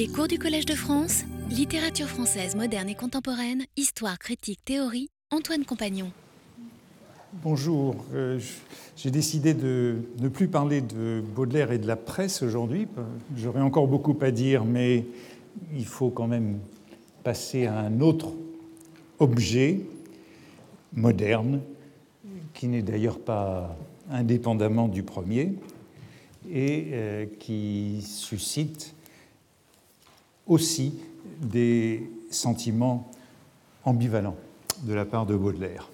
Les cours du Collège de France, littérature française moderne et contemporaine, histoire, critique, théorie, Antoine Compagnon. Bonjour, euh, j'ai décidé de ne plus parler de Baudelaire et de la presse aujourd'hui. J'aurais encore beaucoup à dire, mais il faut quand même passer à un autre objet moderne, qui n'est d'ailleurs pas indépendamment du premier, et euh, qui suscite aussi des sentiments ambivalents de la part de Baudelaire.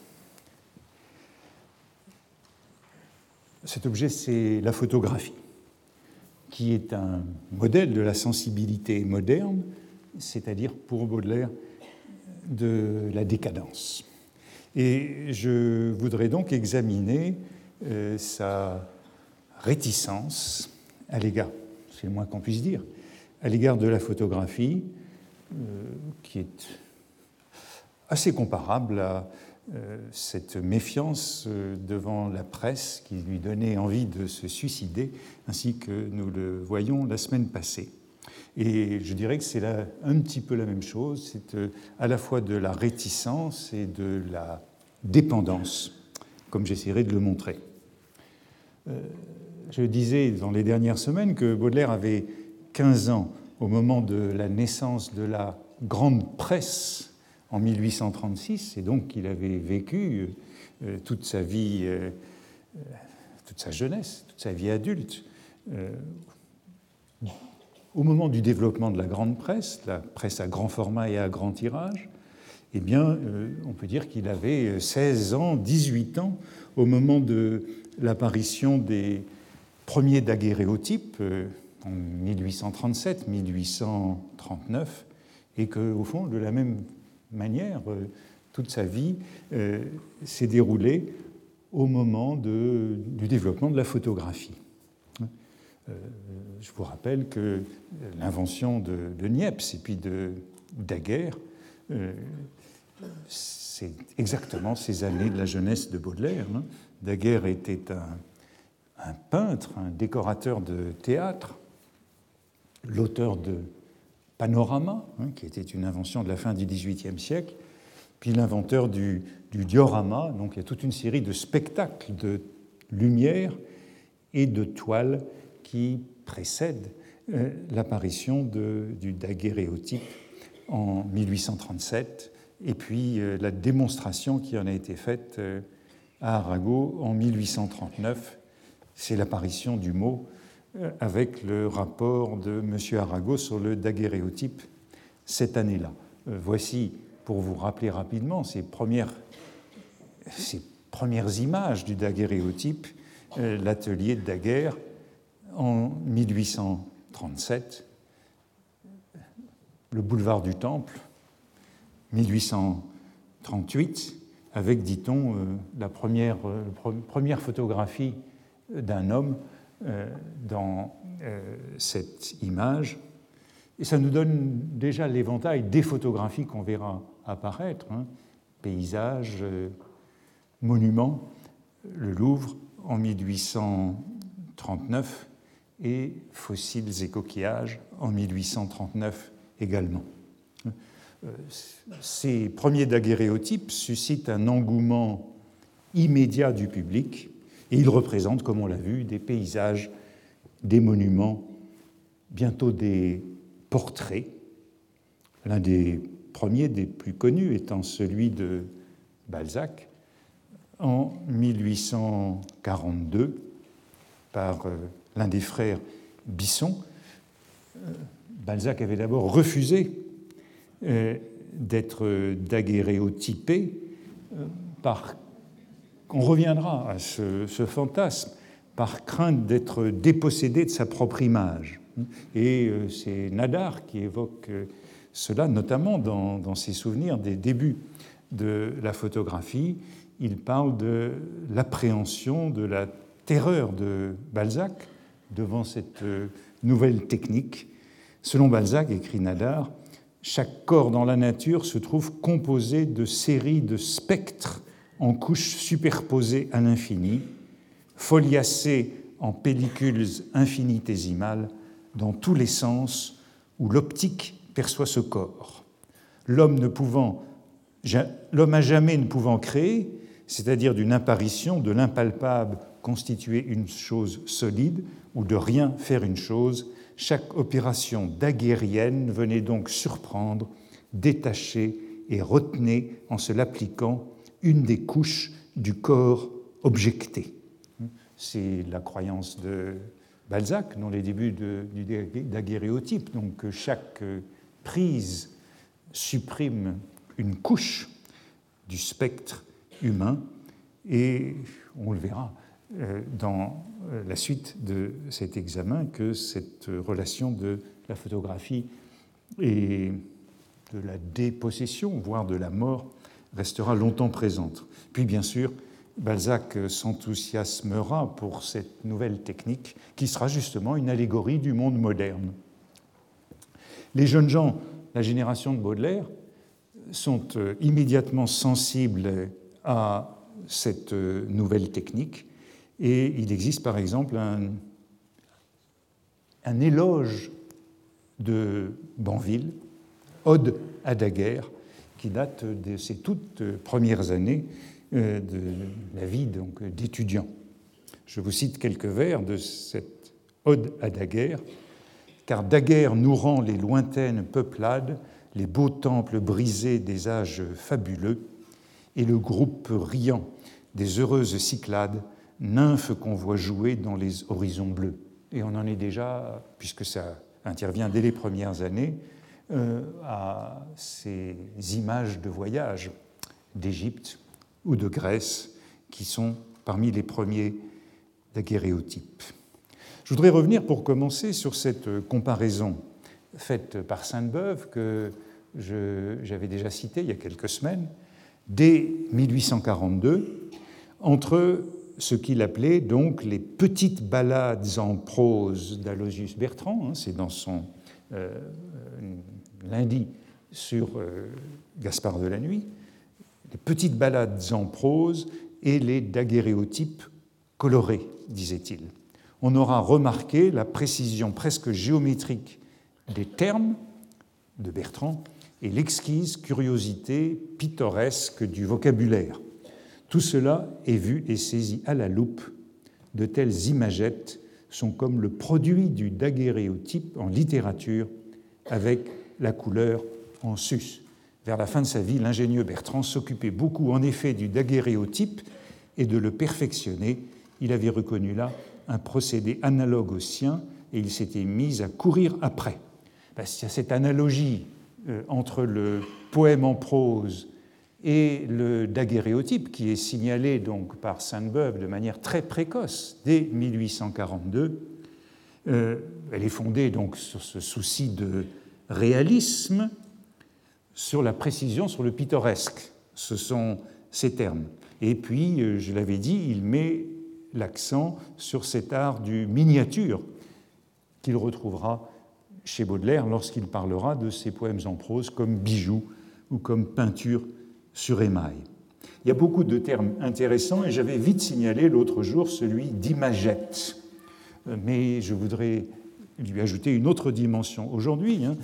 Cet objet, c'est la photographie, qui est un modèle de la sensibilité moderne, c'est-à-dire pour Baudelaire de la décadence. Et je voudrais donc examiner euh, sa réticence à l'égard, c'est le moins qu'on puisse dire, à l'égard de la photographie, euh, qui est assez comparable à euh, cette méfiance euh, devant la presse qui lui donnait envie de se suicider, ainsi que nous le voyons la semaine passée. Et je dirais que c'est un petit peu la même chose, c'est à la fois de la réticence et de la dépendance, comme j'essaierai de le montrer. Je disais dans les dernières semaines que Baudelaire avait 15 ans au moment de la naissance de la grande presse en 1836, et donc qu'il avait vécu euh, toute sa vie, euh, euh, toute sa jeunesse, toute sa vie adulte. Au moment du développement de la grande presse, la presse à grand format et à grand tirage, eh bien, on peut dire qu'il avait 16 ans, 18 ans au moment de l'apparition des premiers daguerréotypes en 1837-1839, et qu'au fond, de la même manière, euh, toute sa vie euh, s'est déroulée au moment du développement de la photographie. Euh, je vous rappelle que l'invention de, Niepce et puis de Daguerre, c'est exactement ces années de la jeunesse de Baudelaire. Hein. Daguerre était un, peintre, un décorateur de théâtre, l'auteur de panorama, hein, qui était une invention de la fin du XVIIIe siècle, puis l'inventeur du, diorama. Donc il y a toute une série de spectacles de lumière et de toiles qui précèdent euh, l'apparition du daguerréotype en 1837 et puis euh, la démonstration qui en a été faite euh, à Arago en 1839. C'est l'apparition du mot avec le rapport de M. Arago sur le daguerréotype cette année-là. Euh, voici, pour vous rappeler rapidement, ces premières, images du daguerréotype, euh, l'atelier de Daguerre en 1837, le boulevard du Temple, 1838, avec, dit-on, la première, première photographie d'un homme euh, dans euh, cette image. Et ça nous donne déjà l'éventail des photographies qu'on verra apparaître. Hein. Paysages, euh, monuments, le Louvre en 1839 et fossiles et coquillages en 1839 également. Ces premiers daguerréotypes suscitent un engouement immédiat du public et il représente, comme on l'a vu, des paysages, des monuments, bientôt des portraits. L'un des premiers, des plus connus, étant celui de Balzac en 1842 par euh, l'un des frères Bisson. Euh, Balzac avait d'abord refusé euh, d'être daguerréotypé par on reviendra à ce, fantasme par crainte d'être dépossédé de sa propre image. Et euh, c'est Nadar qui évoque euh, cela, notamment dans, ses souvenirs des débuts de la photographie. Il parle de l'appréhension, de la terreur de Balzac devant cette euh, nouvelle technique. Selon Balzac, écrit Nadar, chaque corps dans la nature se trouve composé de séries de spectres en couches superposées à l'infini, foliacées en pellicules infinitésimales dans tous les sens, où l'optique perçoit ce corps. L'homme ne pouvant, l'homme à jamais ne pouvant créer, c'est-à-dire d'une apparition, de l'impalpable constituer une chose solide ou de rien faire une chose, chaque opération daguerrienne venait donc surprendre, détacher et retenir en se l'appliquant une des couches du corps objecté. C'est la croyance de Balzac dans les débuts du daguerréotype, donc que chaque prise supprime une couche du spectre humain, et on le verra euh, dans euh, la suite de cet examen que cette relation de la photographie et de la dépossession, voire de la mort, restera longtemps présente. Puis bien sûr, Balzac s'enthousiasmera pour cette nouvelle technique qui sera justement une allégorie du monde moderne. Les jeunes gens, la génération de Baudelaire, sont euh, immédiatement sensibles à cette euh, nouvelle technique et il existe par exemple un, un éloge de Banville, Ode à Daguerre, qui date de ses toutes premières années euh, de la vie d'étudiant. Je vous cite quelques vers de cette ode à Daguerre. Car Daguerre nous rend les lointaines peuplades, les beaux temples brisés des âges fabuleux, et le groupe riant des heureuses cyclades, nymphes qu'on voit jouer dans les horizons bleus. Et on en est déjà, puisque ça intervient dès les premières années, à ces images de voyage d'Égypte ou de Grèce, qui sont parmi les premiers daguerréotypes. Je voudrais revenir pour commencer sur cette comparaison faite par Sainte-Beuve que j'avais déjà citée il y a quelques semaines, dès 1842, entre ce qu'il appelait donc les petites ballades en prose d'Alosius Bertrand, hein, c'est dans son euh, lundi sur euh, Gaspard de la Nuit, les petites ballades en prose et les daguerréotypes colorés, disait-il. On aura remarqué la précision presque géométrique des termes de Bertrand et l'exquise curiosité pittoresque du vocabulaire. Tout cela est vu et saisi à la loupe. De telles imagettes sont comme le produit du daguerréotype en littérature avec la couleur en sus. Vers la fin de sa vie, l'ingénieux Bertrand s'occupait beaucoup en effet du daguerréotype et de le perfectionner. Il avait reconnu là un procédé analogue au sien et il s'était mis à courir après. Ben, il y a cette analogie euh, entre le poème en prose et le daguerréotype qui est signalé donc par Sainte-Beuve de manière très précoce dès 1842. Euh, elle est fondée donc sur ce souci de réalisme sur la précision, sur le pittoresque. Ce sont ces termes. Et puis, euh, je l'avais dit, il met l'accent sur cet art du miniature qu'il retrouvera chez Baudelaire lorsqu'il parlera de ses poèmes en prose comme bijoux ou comme peinture sur émail. Il y a beaucoup de termes intéressants et j'avais vite signalé l'autre jour celui d'imagette. Euh, mais je voudrais lui ajouter une autre dimension. Aujourd'hui, hein,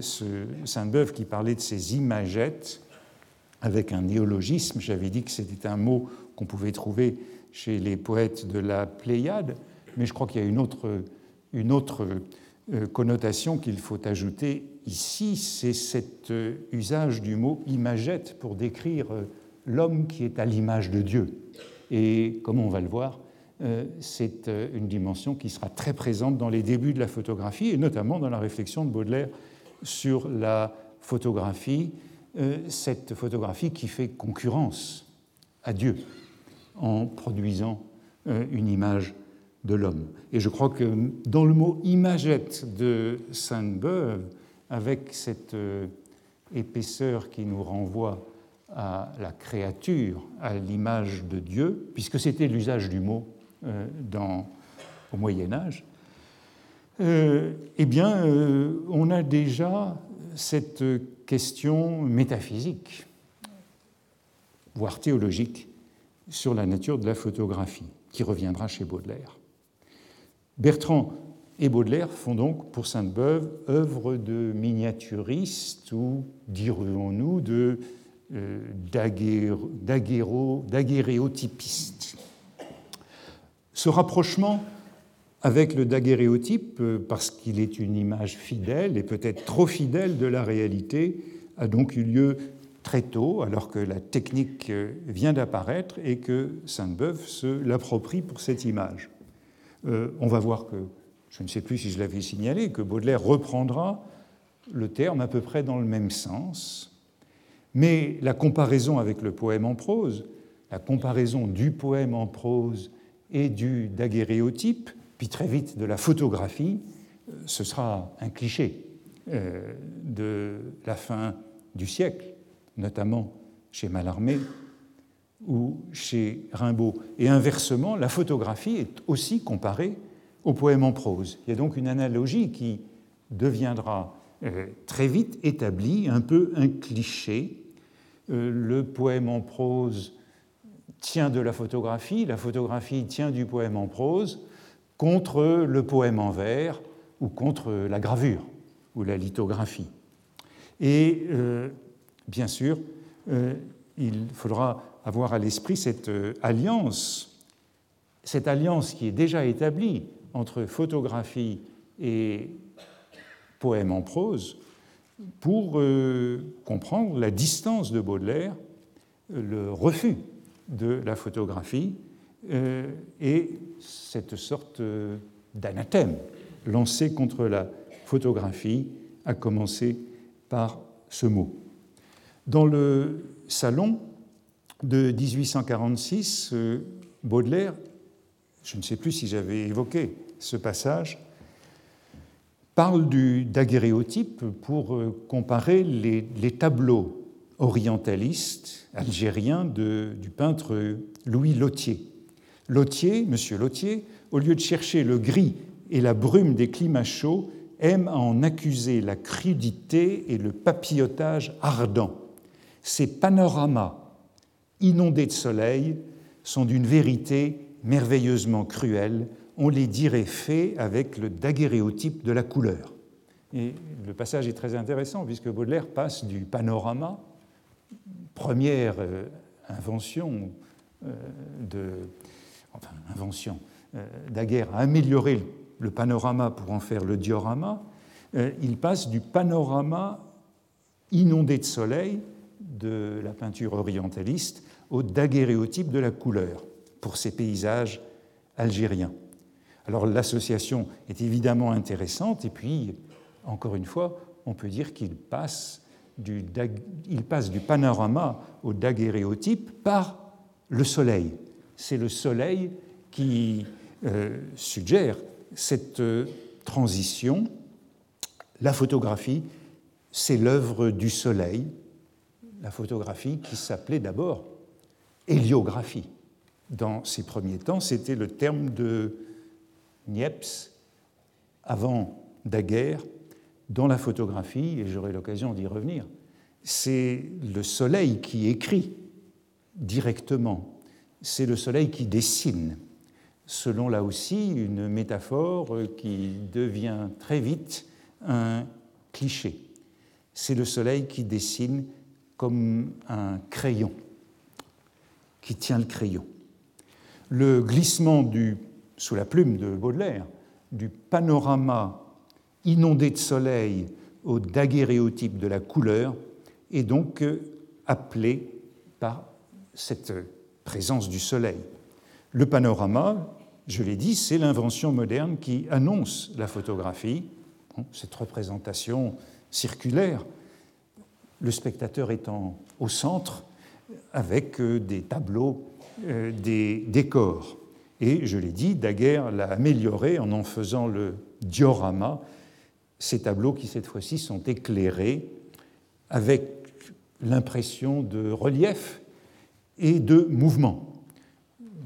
ce Sainte-Beuve qui parlait de ces imagettes avec un néologisme, j'avais dit que c'était un mot qu'on pouvait trouver chez les poètes de la Pléiade, mais je crois qu'il y a une autre, une autre euh, connotation qu'il faut ajouter ici, c'est cet euh, usage du mot imagette pour décrire euh, l'homme qui est à l'image de Dieu. Et comme on va le voir, euh, c'est euh, une dimension qui sera très présente dans les débuts de la photographie et notamment dans la réflexion de Baudelaire sur la photographie, euh, cette photographie qui fait concurrence à Dieu en produisant une image de l'homme. Et je crois que dans le mot imagette de Sainte-Beuve, avec cette épaisseur qui nous renvoie à la créature, à l'image de Dieu, puisque c'était l'usage du mot euh, dans, au Moyen Âge, euh, eh bien, euh, on a déjà cette question métaphysique, voire théologique, sur la nature de la photographie, qui reviendra chez Baudelaire. Bertrand et Baudelaire font donc pour Sainte-Beuve œuvre de miniaturiste ou, dirons-nous, de euh, daguerréotypiste. Ce rapprochement avec le daguerréotype, euh, parce qu'il est une image fidèle et peut-être trop fidèle de la réalité, a donc eu lieu très tôt, alors que la technique euh, vient d'apparaître et que Sainte-Beuve se l'approprie pour cette image. on va voir que je ne sais plus si je l'avais signalé, que Baudelaire reprendra le terme à peu près dans le même sens, mais la comparaison avec le poème en prose, la comparaison du poème en prose et du daguerréotype, puis très vite de la photographie, euh, ce sera un cliché euh, de la fin du siècle, notamment chez Mallarmé ou chez Rimbaud. Et inversement, la photographie est aussi comparée au poème en prose. Il y a donc une analogie qui deviendra euh, très vite établie, un peu un cliché. Le poème en prose tient de la photographie, la photographie tient du poème en prose, contre le poème en vers ou contre la gravure ou la lithographie. Et euh, bien sûr, il faudra avoir à l'esprit cette alliance, cette alliance qui est déjà établie entre photographie et poème en prose pour euh, comprendre la distance de Baudelaire, le refus de la photographie euh, et cette sorte d'anathème lancé contre la photographie, à commencer par ce mot. Dans le salon de 1846, euh, Baudelaire je ne sais plus si j'avais évoqué ce passage, parle du daguerréotype pour euh, comparer les, tableaux orientalistes algériens du peintre Louis Lottier. Lottier, monsieur Lottier, au lieu de chercher le gris et la brume des climats chauds, aime à en accuser la crudité et le papillotage ardent. Ces panoramas inondés de soleil sont d'une vérité merveilleusement cruels, on les dirait faits avec le daguerréotype de la couleur. Et le passage est très intéressant puisque Baudelaire passe du panorama, première euh, invention euh, euh, Daguerre a amélioré le panorama pour en faire le diorama. il passe du panorama inondé de soleil de la peinture orientaliste au daguerréotype de la couleur pour ces paysages algériens. Alors l'association est évidemment intéressante et puis, encore une fois, on peut dire qu'il passe il passe du panorama au daguerréotype par le soleil. C'est le soleil qui euh, suggère cette euh, transition. La photographie, c'est l'œuvre du soleil, la photographie qui s'appelait d'abord héliographie dans ces premiers temps, c'était le terme de Niepce avant Daguerre dans la photographie, et j'aurai l'occasion d'y revenir. C'est le soleil qui écrit directement, c'est le soleil qui dessine, selon là aussi une métaphore qui devient très vite un cliché. C'est le soleil qui dessine comme un crayon, qui tient le crayon le glissement sous la plume de Baudelaire du panorama inondé de soleil au daguerréotype de la couleur est donc euh, appelé par cette présence du soleil. Le panorama, je l'ai dit, c'est l'invention moderne qui annonce la photographie, cette représentation circulaire, le spectateur étant au centre avec euh, des tableaux euh, des décors. Et je l'ai dit, Daguerre l'a amélioré en en faisant le diorama, ces tableaux qui cette fois-ci sont éclairés avec l'impression de relief et de mouvement.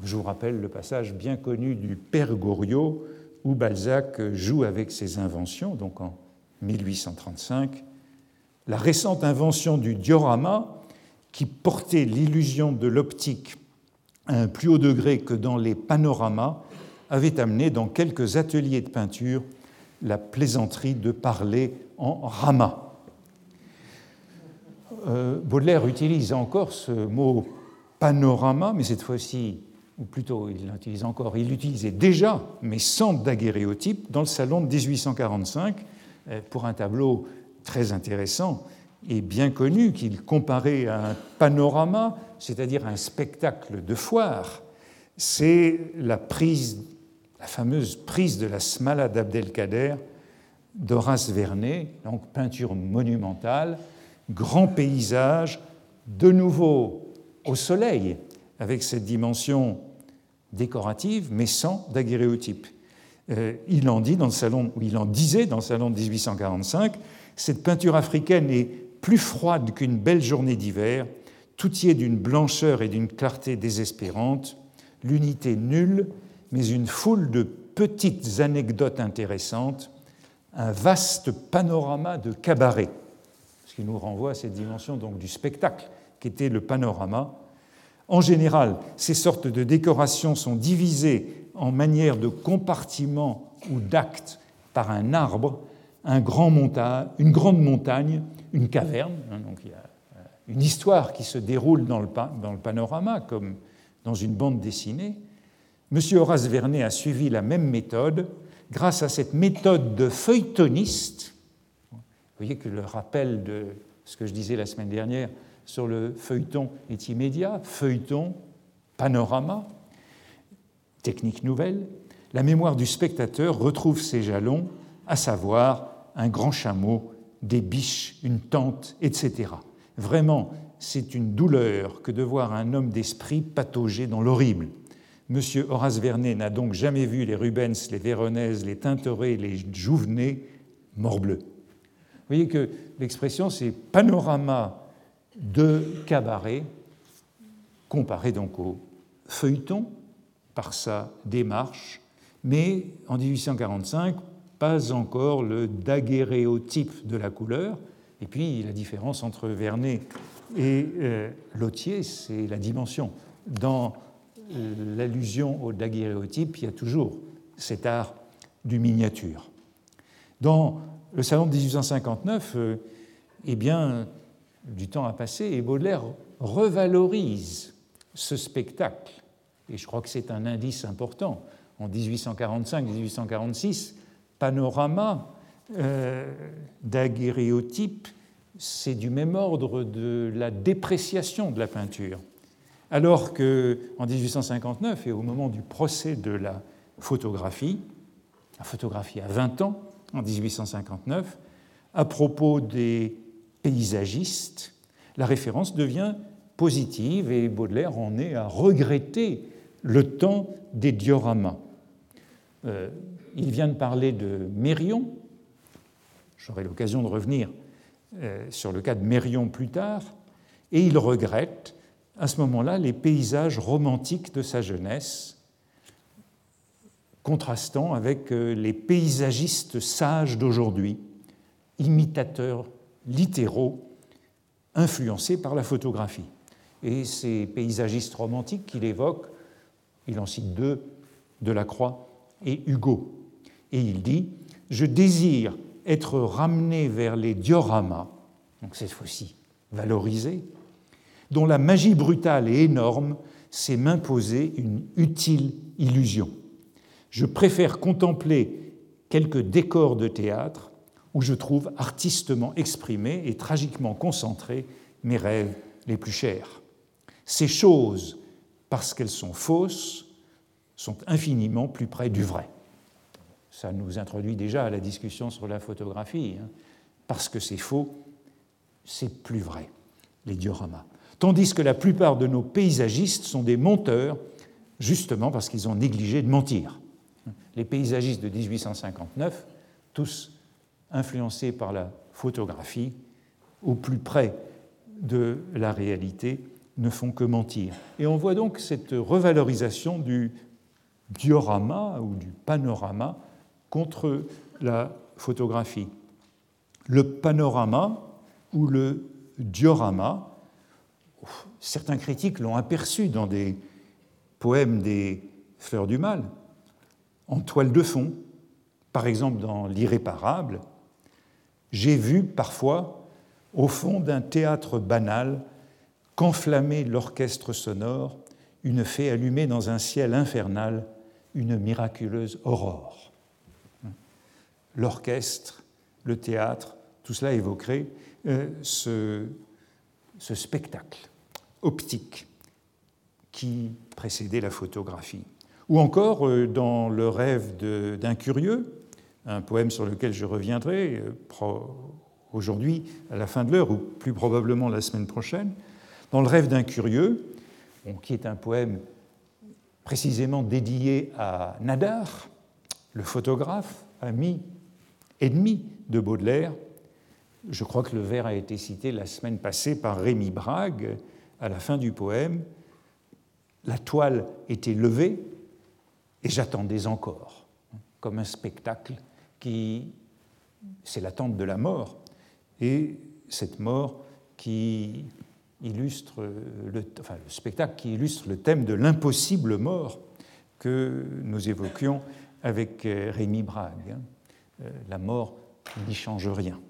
Je vous rappelle le passage bien connu du Père Goriot où Balzac joue avec ses inventions, donc en 1835. La récente invention du diorama, qui portait l'illusion de l'optique à un plus haut degré que dans les panoramas, avait amené dans quelques ateliers de peinture la plaisanterie de parler en rama. Euh, Baudelaire utilise encore ce mot panorama, mais cette fois-ci, ou plutôt il l'utilise encore, il l'utilisait déjà, mais sans daguerréotype, dans le salon de 1845, euh, pour un tableau très intéressant et bien connu qu'il comparait à un panorama, c'est-à-dire un spectacle de foire. C'est la prise, la fameuse prise de la Smala d'Abdelkader d'Horace Vernet, donc peinture monumentale, grand paysage, de nouveau au soleil, avec cette dimension décorative, mais sans daguerréotype. Euh, il en dit dans le salon, il en disait dans le salon de 1845, cette peinture africaine est plus froide qu'une belle journée d'hiver, tout y est d'une blancheur et d'une clarté désespérante, l'unité nulle, mais une foule de petites anecdotes intéressantes, un vaste panorama de cabaret, ce qui nous renvoie à cette dimension donc du spectacle qu'était le panorama. En général, ces sortes de décorations sont divisées en manière de compartiments ou d'actes par un arbre, un grand montagne, une grande montagne, une caverne. Hein, donc il y a euh, une histoire qui se déroule dans le, dans le panorama, comme dans une bande dessinée. Monsieur Horace Vernet a suivi la même méthode grâce à cette méthode de feuilletoniste. Vous voyez que le rappel de ce que je disais la semaine dernière sur le feuilleton est immédiat, feuilleton, panorama, technique nouvelle. La mémoire du spectateur retrouve ses jalons, à savoir un grand chameau, des biches, une tente, etc. Vraiment, c'est une douleur que de voir un homme d'esprit patauger dans l'horrible. Monsieur Horace Vernet n'a donc jamais vu les Rubens, les Véronèse, les Tintoret, les Jouvenet, morbleu. Vous voyez que l'expression, c'est panorama de cabaret, comparé donc au feuilleton par sa démarche, mais en 1845, pas encore le daguerréotype de la couleur. Et puis la différence entre Vernet et euh, c'est la dimension. L'allusion au daguerréotype, il y a toujours cet art du miniature. Dans le salon de 1859, euh, eh bien, du temps a passé et Baudelaire revalorise ce spectacle. Et je crois que c'est un indice important. En 1845-1846, panorama, euh, daguerréotype, c'est du même ordre de la dépréciation de la peinture. Alors qu'en 1859, et au moment du procès de la photographie, la photographie a 20 ans, en 1859, à propos des paysagistes, la référence devient positive et Baudelaire en est à regretter le temps des dioramas. Euh, il vient de parler de Mérion, j'aurai l'occasion de revenir euh, sur le cas de Mérion plus tard, et il regrette à ce moment-là les paysages romantiques de sa jeunesse, contrastant avec euh, les paysagistes sages d'aujourd'hui, imitateurs littéraux, influencés par la photographie. Et ces paysagistes romantiques qu'il évoque, il en cite deux, Delacroix et Hugo. Et il dit Je désire être ramené vers les dioramas, donc cette fois-ci valorisés, dont la magie brutale et énorme c'est m'imposer une utile illusion. Je préfère contempler quelques décors de théâtre où je trouve artistement exprimés et tragiquement concentrés mes rêves les plus chers. Ces choses, parce qu'elles sont fausses, sont infiniment plus près du vrai. Ça nous introduit déjà à la discussion sur la photographie. Hein. Parce que c'est faux, c'est plus vrai, les dioramas tandis que la plupart de nos paysagistes sont des menteurs, justement parce qu'ils ont négligé de mentir. Les paysagistes de 1859, tous influencés par la photographie, au plus près de la réalité, ne font que mentir. Et on voit donc cette revalorisation du diorama ou du panorama contre la photographie. Le panorama ou le diorama certains critiques l'ont aperçu dans des poèmes des Fleurs du Mal, en toile de fond, Par exemple, dans L'irréparable, j'ai vu parfois, au fond d'un théâtre banal, qu'enflammait l'orchestre sonore, une fée allumée dans un ciel infernal, une miraculeuse aurore. L'orchestre, le théâtre, tout cela évoquerait euh, ce, ce spectacle optique qui précédait la photographie. Ou encore euh, dans Le rêve d'un curieux, un poème sur lequel je reviendrai euh, aujourd'hui à la fin de l'heure ou plus probablement la semaine prochaine. Dans Le rêve d'un curieux, qui est un poème précisément dédié à Nadar, le photographe, ami, ennemi de Baudelaire. Je crois que le vers a été cité la semaine passée par Rémi Brague à la fin du poème. La toile était levée et j'attendais encore, comme un spectacle qui, c'est l'attente de la mort, et cette mort qui illustre le, spectacle qui illustre le thème de l'impossible mort que nous évoquions avec euh, Rémi Brague. Hein. Euh, la mort n'y change rien.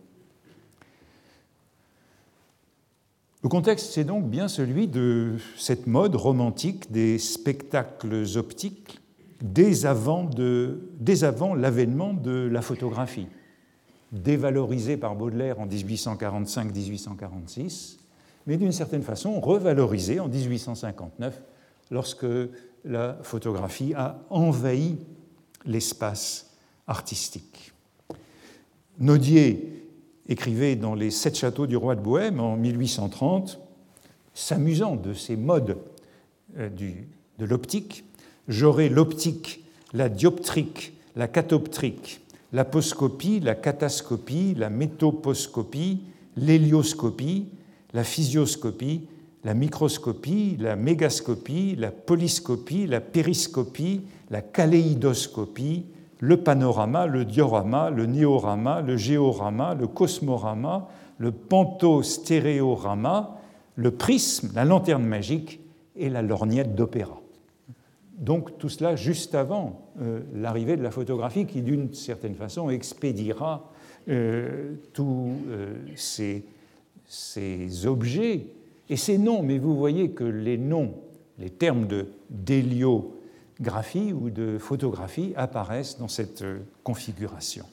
Le contexte, c'est donc bien celui de cette mode romantique des spectacles optiques dès avant, l'avènement de la photographie, dévalorisée par Baudelaire en 1845-1846, mais d'une certaine façon revalorisée en 1859 lorsque la photographie a envahi l'espace artistique. Écrivait dans Les Sept châteaux du roi de Bohême en 1830, s'amusant de ces modes euh, de l'optique, j'aurai l'optique, la dioptrique, la catoptrique, l'aposcopie, la catascopie, la métoposcopie, l'hélioscopie, la physioscopie, la microscopie, la mégascopie, la polyscopie, la périscopie, la kaléidoscopie, le panorama, le diorama, le néorama, le géorama, le cosmorama, le pantostéréorama, le prisme, la lanterne magique et la lorgnette d'opéra. Donc tout cela juste avant euh, l'arrivée de la photographie qui, d'une certaine façon, expédiera euh, tous euh, ces objets et ces noms, mais vous voyez que les noms, les termes de d'héliographie ou de photographie apparaissent dans cette euh, configuration.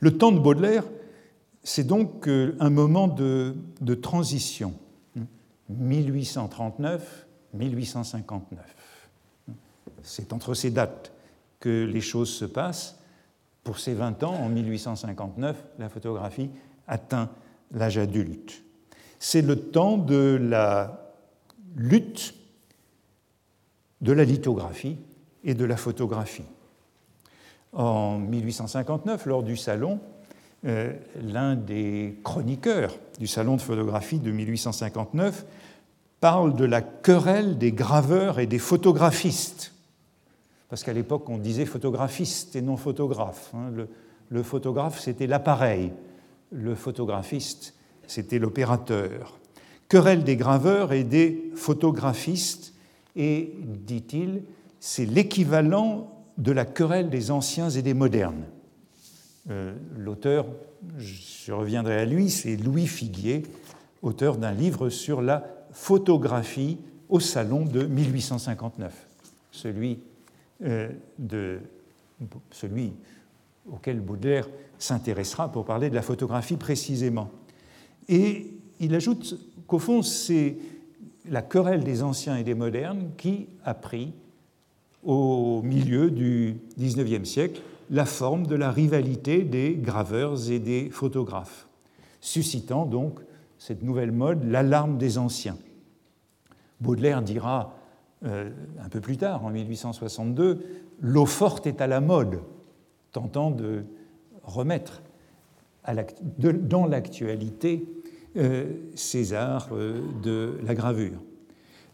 Le temps de Baudelaire, c'est donc euh, un moment de, transition, 1839-1859. C'est entre ces dates que les choses se passent. Pour ces 20 ans, en 1859, la photographie atteint l'âge adulte. C'est le temps de la lutte de la lithographie et de la photographie. En 1859, lors du salon, euh, l'un des chroniqueurs du salon de photographie de 1859 parle de la querelle des graveurs et des photographistes. Parce qu'à l'époque, on disait photographiste et non photographe. Hein. le photographe, c'était l'appareil le photographiste, c'était l'opérateur. Querelle des graveurs et des photographistes, et, dit-il, c'est l'équivalent de la querelle des anciens et des modernes. Euh, l'auteur, je reviendrai à lui, c'est Louis Figuier, auteur d'un livre sur la photographie au salon de 1859, celui, euh, de, celui auquel Baudelaire s'intéressera pour parler de la photographie précisément. Et il ajoute qu'au fond, c'est la querelle des anciens et des modernes qui a pris, au milieu du XIXe siècle, la forme de la rivalité des graveurs et des photographes, suscitant donc cette nouvelle mode, l'alarme des anciens. Baudelaire dira euh, un peu plus tard, en 1862, L'eau forte est à la mode, tentant de remettre dans l'actualité ces arts euh, de la gravure.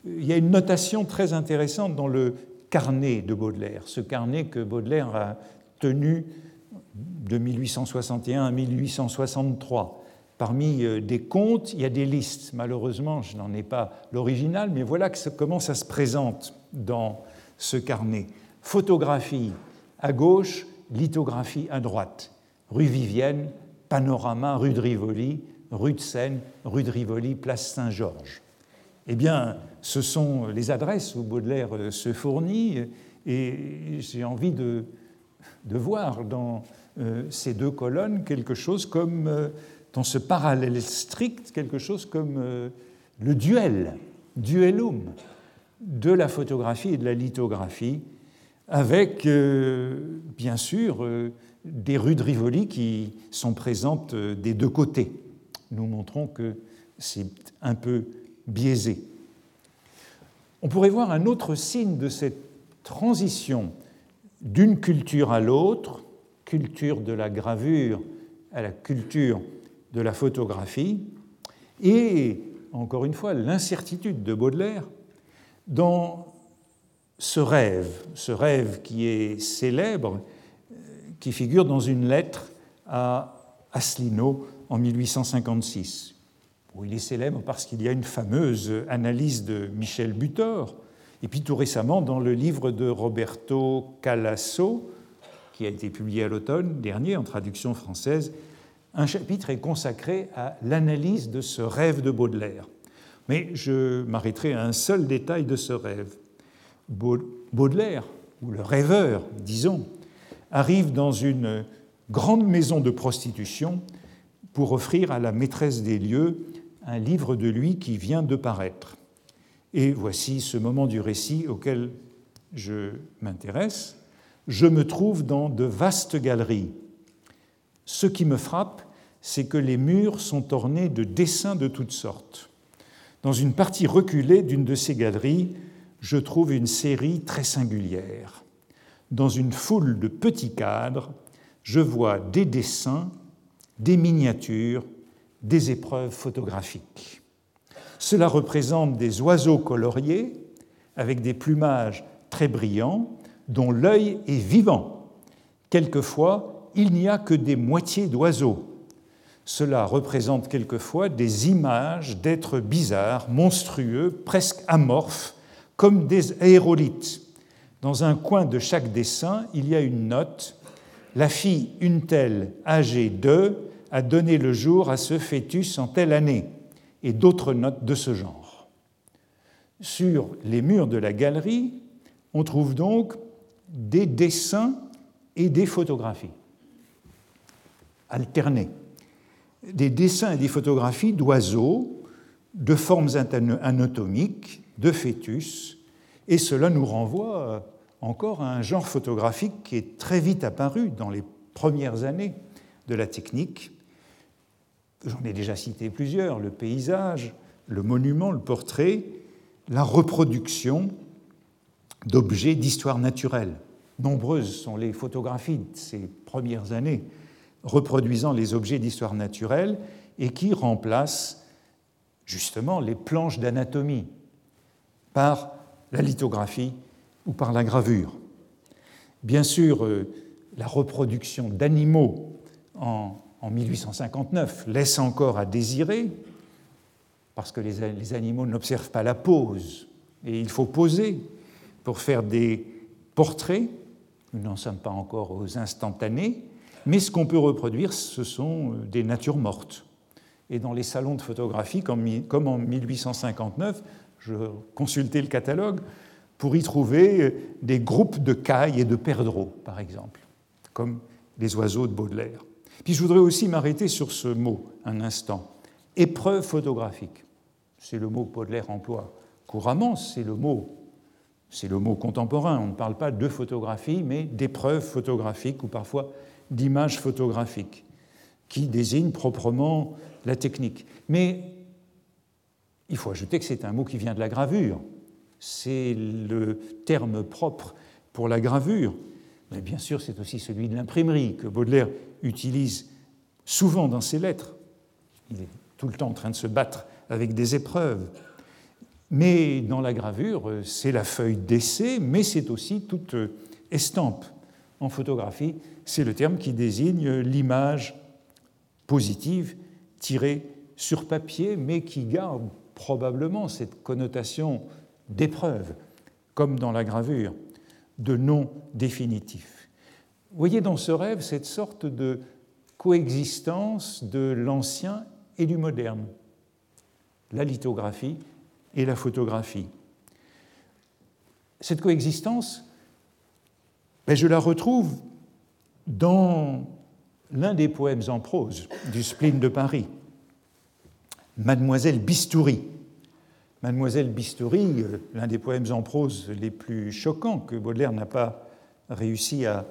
Il y a une notation très intéressante dans le carnet de Baudelaire, ce carnet que Baudelaire a tenu de 1861 à 1863. Parmi euh, des contes, il y a des listes. Malheureusement, je n'en ai pas l'original, mais voilà comment ça se présente dans ce carnet. Photographie à gauche, lithographie à droite. Rue Vivienne, panorama rue de Rivoli, rue de Seine, rue de Rivoli, place Saint-Georges. Eh bien, ce sont les adresses où Baudelaire euh, se fournit, et j'ai envie de, voir dans euh, ces deux colonnes quelque chose comme, euh, dans ce parallèle strict, quelque chose comme le duel, duellum, de la photographie et de la lithographie, avec, bien sûr, des rues de Rivoli qui sont présentes des deux côtés. Nous montrons que c'est un peu biaisé. On pourrait voir un autre signe de cette transition d'une culture à l'autre, culture de la gravure à la culture de la photographie, et encore une fois l'incertitude de Baudelaire dans ce rêve, ce rêve qui est célèbre, qui figure dans une lettre à Asselineau en 1856 il est célèbre parce qu'il y a une fameuse analyse de Michel Butor, et puis tout récemment dans le livre de Roberto Calasso, qui a été publié à l'automne dernier en traduction française, un chapitre est consacré à l'analyse de ce rêve de Baudelaire. Mais je m'arrêterai à un seul détail de ce rêve. Baudelaire, ou le rêveur, disons, arrive dans une grande maison de prostitution pour offrir à la maîtresse des lieux un livre de lui qui vient de paraître. Et voici ce moment du récit auquel je m'intéresse. Je me trouve dans de vastes galeries. Ce qui me frappe, c'est que les murs sont ornés de dessins de toutes sortes. Dans une partie reculée d'une de ces galeries, je trouve une série très singulière. Dans une foule de petits cadres, je vois des dessins, des miniatures, des épreuves photographiques. Cela représente des oiseaux coloriés avec des plumages très brillants dont l'œil est vivant. Quelquefois, il n'y a que des moitiés d'oiseaux. Cela représente quelquefois des images d'êtres bizarres, monstrueux, presque amorphes, comme des aérolithes. Dans un coin de chaque dessin, il y a une note. La fille une telle, âgée de, a donné le jour à ce fœtus en telle année, et d'autres notes de ce genre. Sur les murs de la galerie, on trouve donc des dessins et des photographies alternés. Des dessins et des photographies d'oiseaux, de formes anatomiques, de fœtus, et cela nous renvoie encore un genre photographique qui est très vite apparu dans les premières années de la technique, j'en ai déjà cité plusieurs, le paysage, le monument, le portrait, la reproduction d'objets d'histoire naturelle. Nombreuses sont les photographies de ces premières années reproduisant les objets d'histoire naturelle et qui remplacent justement les planches d'anatomie par la lithographie ou par la gravure. Bien sûr, euh, la reproduction d'animaux en en 1859 laisse encore à désirer, parce que les, animaux n'observent pas la pose, et il faut poser pour faire des portraits. Nous n'en sommes pas encore aux instantanés, mais ce qu'on peut reproduire, ce sont euh, des natures mortes. Et dans les salons de photographie, comme en 1859, je consultais le catalogue pour y trouver euh, des groupes de cailles et de perdreaux, par exemple, comme les oiseaux de Baudelaire. Puis je voudrais aussi m'arrêter sur ce mot un instant. Épreuve photographique. C'est le mot que Baudelaire emploie couramment, c'est le mot, c'est le mot contemporain. On ne parle pas de photographie, mais d'épreuve photographique ou parfois d'image photographique, qui désigne proprement la technique. Mais il faut ajouter que c'est un mot qui vient de la gravure. C'est le terme propre pour la gravure. Mais bien sûr, c'est aussi celui de l'imprimerie que Baudelaire utilise souvent dans ses lettres. Il est tout le temps en train de se battre avec des épreuves. Mais dans la gravure, c'est la feuille d'essai, mais c'est aussi toute estampe. En photographie, c'est le terme qui désigne l'image positive tirée sur papier, mais qui garde probablement cette connotation d'épreuve, comme dans la gravure, de non définitif. voyez dans ce rêve cette sorte de coexistence de l'ancien et du moderne, la lithographie et la photographie. Cette coexistence, ben, je la retrouve dans l'un des poèmes en prose du spleen de Paris, Mademoiselle Bistouri. Mademoiselle Bistouri, euh, l'un des poèmes en prose les plus choquants que Baudelaire n'a pas réussi à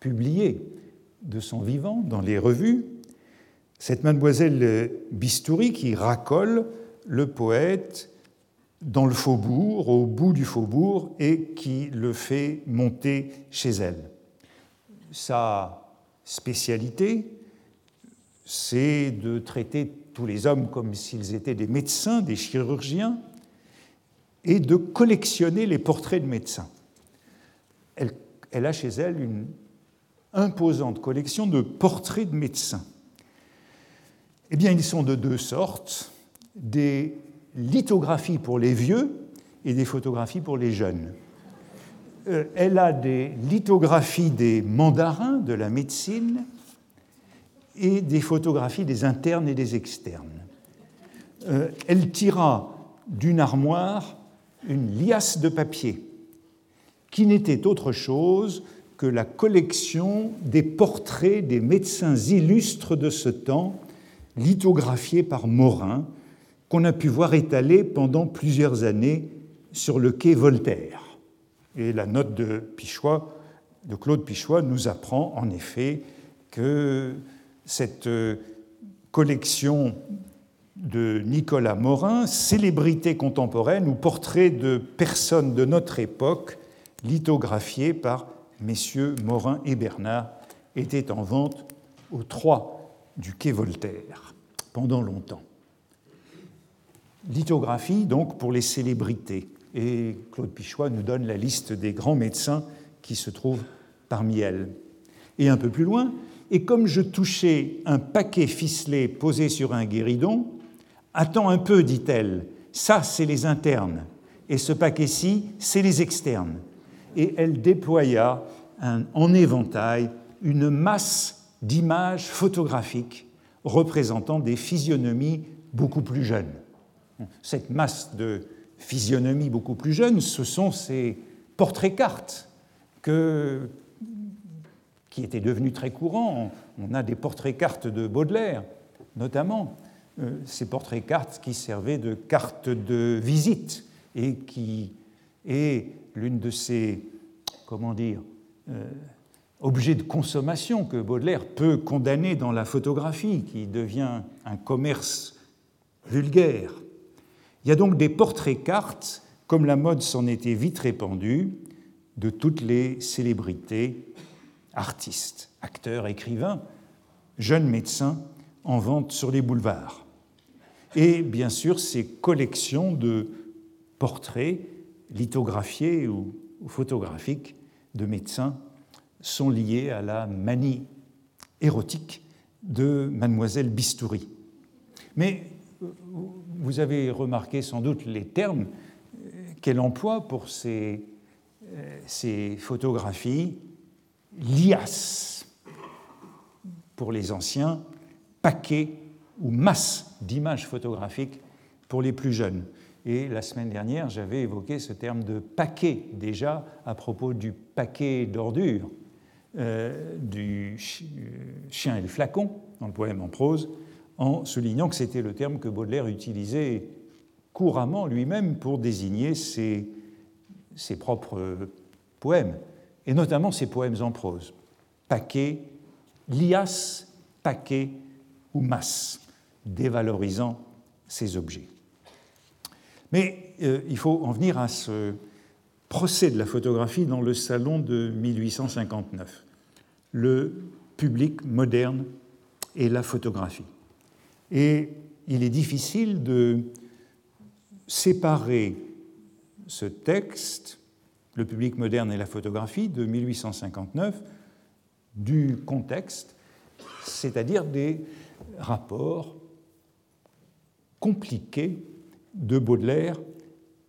publier de son vivant dans les revues, cette Mademoiselle Bistouri qui racole le poète dans le faubourg, au bout du faubourg, et qui le fait monter chez elle. Sa spécialité, c'est de traiter tous les hommes comme s'ils étaient des médecins, des chirurgiens, et de collectionner les portraits de médecins. Elle, a chez elle une imposante collection de portraits de médecins. Eh bien, ils sont de deux sortes, des lithographies pour les vieux et des photographies pour les jeunes. Euh, elle a des lithographies des mandarins de la médecine et des photographies des internes et des externes. Euh, elle tira d'une armoire une liasse de papier qui n'était autre chose que la collection des portraits des médecins illustres de ce temps, lithographiés par Morin, qu'on a pu voir étalés pendant plusieurs années sur le quai Voltaire. Et la note de Pichois, de Claude Pichois, nous apprend en effet que cette euh, collection de Nicolas Morin, célébrité contemporaine ou portrait de personnes de notre époque, lithographiées par messieurs Morin et Bernard, était en vente au 3 du quai Voltaire pendant longtemps. Lithographie donc pour les célébrités. Et Claude Pichois nous donne la liste des grands médecins qui se trouvent parmi elles. Et un peu plus loin, et comme je touchais un paquet ficelé posé sur un guéridon, Attends un peu, dit-elle, ça c'est les internes, et ce paquet-ci c'est les externes. Et elle déploya en éventail une masse d'images photographiques représentant des physionomies beaucoup plus jeunes. Cette masse de physionomies beaucoup plus jeunes, ce sont ces portraits-cartes que qui était devenu très courant. On a des portraits-cartes de Baudelaire, notamment, euh, ces portraits-cartes qui servaient de carte de visite et qui est l'une de ces, comment dire, euh, objets de consommation que Baudelaire peut condamner dans la photographie, qui devient un commerce vulgaire. Il y a donc des portraits-cartes, comme la mode s'en était vite répandue, de toutes les célébrités artistes, acteurs, écrivains, jeunes médecins en vente sur les boulevards. Et bien sûr, ces collections de portraits lithographiés ou photographiques de médecins sont liées à la manie érotique de mademoiselle Bistouri. Mais vous avez remarqué sans doute les termes qu'elle emploie pour ces, euh, ces photographies lias pour les anciens, paquet ou masse d'images photographiques pour les plus jeunes. Et la semaine dernière, j'avais évoqué ce terme de paquet déjà à propos du paquet d'ordures euh, du chien et le flacon dans le poème en prose, en soulignant que c'était le terme que Baudelaire utilisait couramment lui-même pour désigner ses, ses propres poèmes et notamment ses poèmes en prose. Paquet, lias, paquet ou masse, dévalorisant ces objets. Mais euh, il faut en venir à ce procès de la photographie dans le salon de 1859, le public moderne et la photographie. Et il est difficile de séparer ce texte le public moderne et la photographie de 1859 du contexte, c'est-à-dire des rapports compliqués de Baudelaire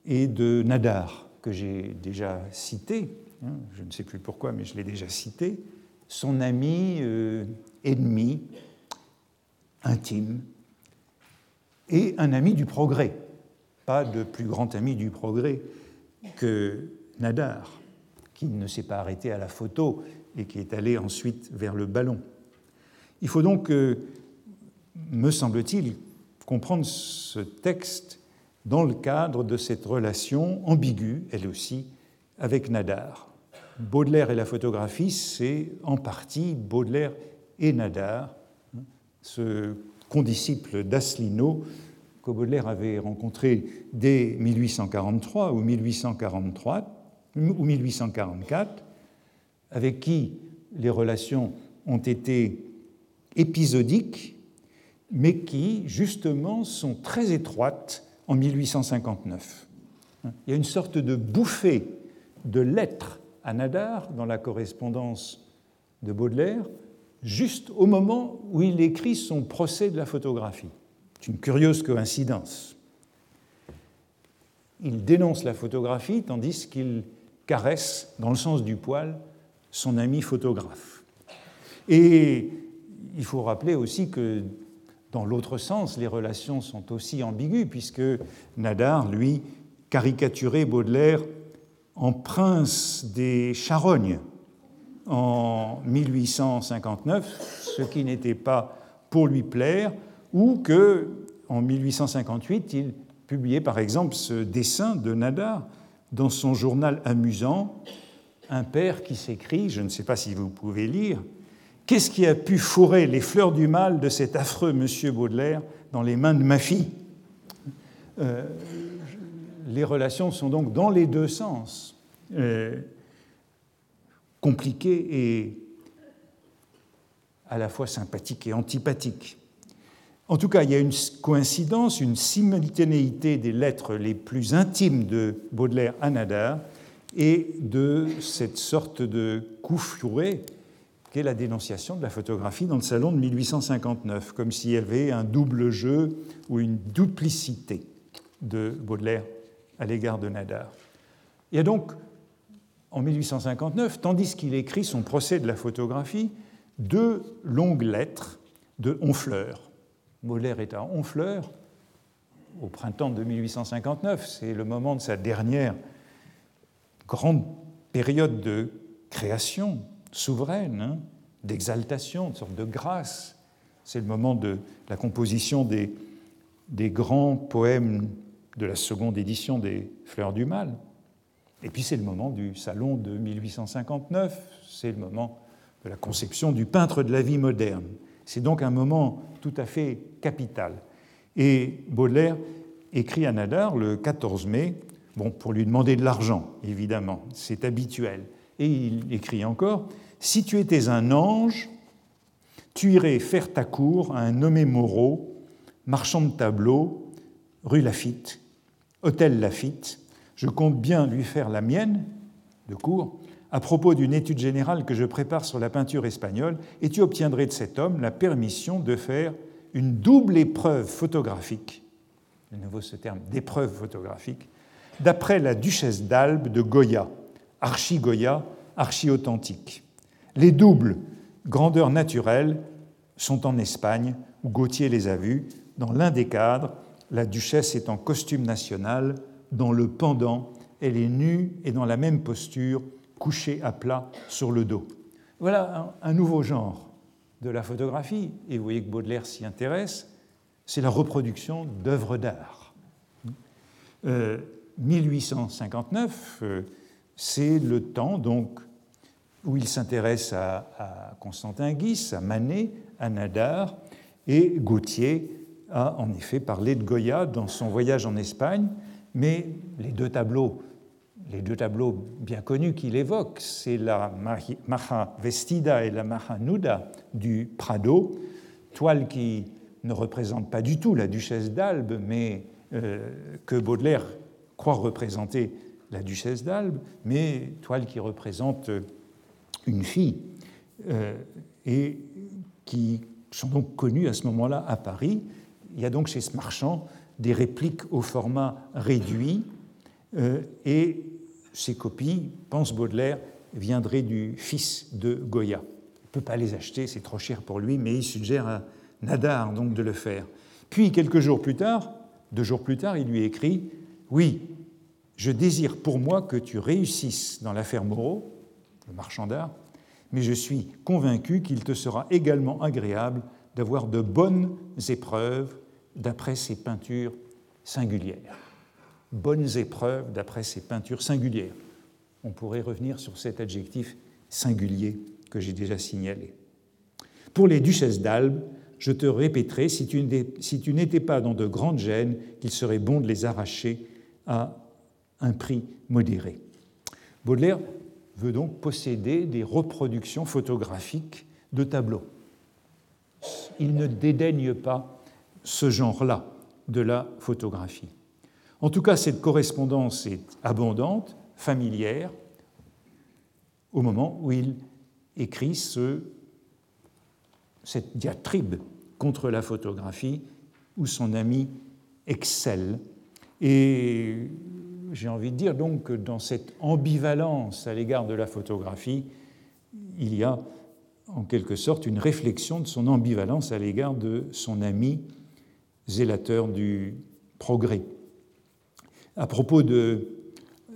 et de Nadar, que j'ai déjà cité, hein, je ne sais plus pourquoi, mais je l'ai déjà cité, son ami euh, ennemi, intime, et un ami du progrès, pas de plus grand ami du progrès que Nadar, qui ne s'est pas arrêté à la photo et qui est allé ensuite vers le ballon. Il faut donc, euh, me semble-t-il, comprendre ce texte dans le cadre de cette relation ambiguë, elle aussi, avec Nadar. Baudelaire et la photographie, c'est en partie Baudelaire et Nadar, hein, ce condisciple d'Asselineau que Baudelaire avait rencontré dès 1843 ou 1843 ou 1844, avec qui les relations ont été épisodiques, mais qui, justement, sont très étroites en 1859. Il y a une sorte de bouffée de lettres à Nadar dans la correspondance de Baudelaire, juste au moment où il écrit son procès de la photographie. C'est une curieuse coïncidence. Il dénonce la photographie tandis qu'il caresse, dans le sens du poil, son ami photographe. Et il faut rappeler aussi que dans l'autre sens, les relations sont aussi ambiguës, puisque Nadar, lui, caricaturait Baudelaire en prince des Charognes en 1859, ce qui n'était pas pour lui plaire, ou que en 1858 il publiait par exemple ce dessin de Nadar dans son journal amusant, un père qui s'écrit, je ne sais pas si vous pouvez lire, Qu'est-ce qui a pu fourrer les fleurs du mal de cet affreux monsieur Baudelaire dans les mains de ma fille? Euh, Les relations sont donc dans les deux sens euh, compliquées et à la fois sympathiques et antipathiques. En tout cas, il y a une coïncidence, une simultanéité des lettres les plus intimes de Baudelaire à Nadar et de cette sorte de coup fourré qu'est la dénonciation de la photographie dans le salon de 1859, comme s'il y avait un double jeu ou une duplicité de Baudelaire à l'égard de Nadar. Il y a donc, en 1859, tandis qu'il écrit son procès de la photographie, deux longues lettres de Honfleur. Baudelaire est à Honfleur au printemps de 1859, c'est le moment de sa dernière grande période de création, souveraine, hein, d'exaltation, de sorte de grâce. C'est le moment de la composition des, des grands poèmes de la seconde édition des Fleurs du Mal. Et puis c'est le moment du salon de 1859, c'est le moment de la conception du peintre de la vie moderne. C'est donc un moment tout à fait capital. Et Baudelaire écrit à Nadar le 14 mai, bon, pour lui demander de l'argent, évidemment, c'est habituel. Et il écrit encore si tu étais un ange, tu irais faire ta cour à un nommé Moreau, marchand de tableaux, rue Lafitte, hôtel Lafitte. Je compte bien lui faire la mienne, de cour, à propos d'une étude générale que je prépare sur la peinture espagnole, et tu obtiendrais de cet homme la permission de faire une double épreuve photographique, de nouveau ce terme d'épreuve photographique, d'après la duchesse d'Albe de Goya, archi-Goya, archi-authentique. Les doubles grandeurs naturelles sont en Espagne, où Gautier les a vues. Dans l'un des cadres, la duchesse est en costume national, dans le pendant, elle est nue et dans la même posture, couchée à plat sur le dos. Voilà un, nouveau genre de la photographie, et vous voyez que Baudelaire s'y intéresse, c'est la reproduction d'œuvres d'art. 1859, euh, euh, c'est le temps donc où il s'intéresse à, Constantin Guis, à Manet, à Nadar, et Gautier a en effet parlé de Goya dans son voyage en Espagne, mais les deux tableaux, les deux tableaux bien connus qu'il évoque, c'est la Maha Vestida et la Maha Nuda du Prado, toile qui ne représente pas du tout la duchesse d'Albe, mais euh, que Baudelaire croit représenter la duchesse d'Albe, mais toile qui représente une fille, euh, et qui sont donc connues à ce moment-là à Paris. Il y a donc chez ce marchand des répliques au format réduit, euh, et ces copies, pense Baudelaire, viendraient du fils de Goya. peut pas les acheter, c'est trop cher pour lui, mais il suggère à Nadar donc de le faire. Puis quelques jours plus tard, deux jours plus tard, il lui écrit Oui, je désire pour moi que tu réussisses dans l'affaire Moreau, le marchand d'art, mais je suis convaincu qu'il te sera également agréable d'avoir de bonnes épreuves d'après ces peintures singulières. Bonnes épreuves d'après ces peintures singulières. On pourrait revenir sur cet adjectif singulier que j'ai déjà signalé. Pour les duchesses d'Albe, je te répéterai, si tu n'étais pas dans de grandes gênes, qu'il serait bon de les arracher à un prix modéré. Baudelaire veut donc posséder des reproductions photographiques de tableaux. Il ne dédaigne pas ce genre-là de la photographie. En tout cas, cette correspondance est abondante, familière, au moment où il écrit ce, cette diatribe contre la photographie où son ami excelle. Et j'ai envie de dire donc que dans cette ambivalence à l'égard de la photographie, il y a en quelque sorte une réflexion de son ambivalence à l'égard de son ami zélateur du progrès. À propos de,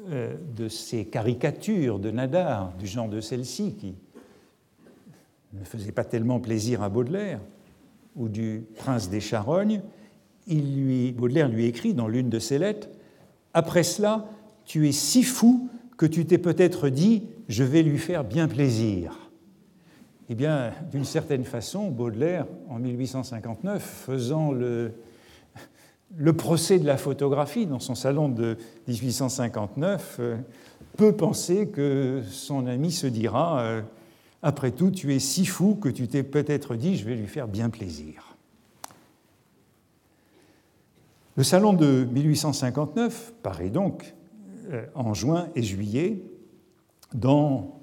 euh, de ces caricatures de Nadar, du genre de celle-ci, qui ne faisait pas tellement plaisir à Baudelaire, ou du prince des Charognes, il lui, Baudelaire lui écrit dans l'une de ses lettres Après cela, tu es si fou que tu t'es peut-être dit Je vais lui faire bien plaisir. Eh bien, d'une certaine façon, Baudelaire, en 1859, faisant le, le procès de la photographie dans son salon de 1859, euh, peut penser que son ami se dira euh, après tout, tu es si fou que tu t'es peut-être dit, je vais lui faire bien plaisir. Le salon de 1859 paraît donc euh, en juin et juillet dans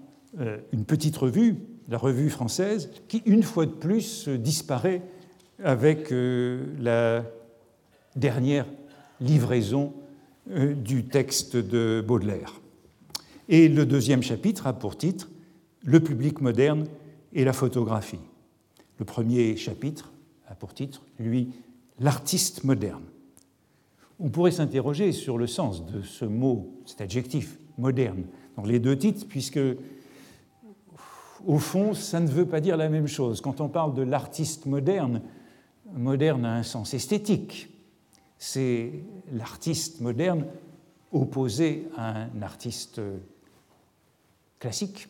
une petite revue, la revue française, qui une fois de plus disparaît avec la dernière livraison du texte de Baudelaire. Et le deuxième chapitre a pour titre le public moderne et la photographie. Le premier chapitre a pour titre, lui, l'artiste moderne. On pourrait s'interroger sur le sens de ce mot, cet adjectif moderne, dans les deux titres, puisque, au fond, ça ne veut pas dire la même chose. Quand on parle de l'artiste moderne, moderne a un sens esthétique. C'est l'artiste moderne opposé à un artiste classique,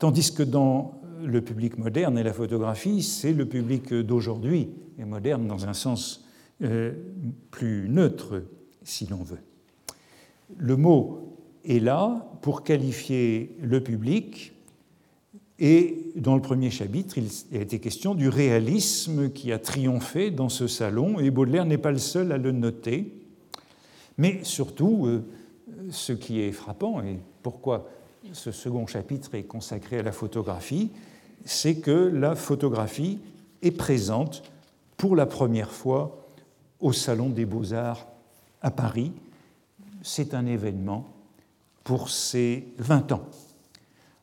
Tandis que dans le public moderne et la photographie, c'est le public d'aujourd'hui, et moderne dans un sens euh, plus neutre, si l'on veut. Le mot est là pour qualifier le public, et dans le premier chapitre, il a été question du réalisme qui a triomphé dans ce salon, et Baudelaire n'est pas le seul à le noter. Mais surtout, euh, ce qui est frappant, et pourquoi ce second chapitre est consacré à la photographie, c'est que la photographie est présente pour la première fois au Salon des beaux-arts à Paris. C'est un événement pour ses 20 ans.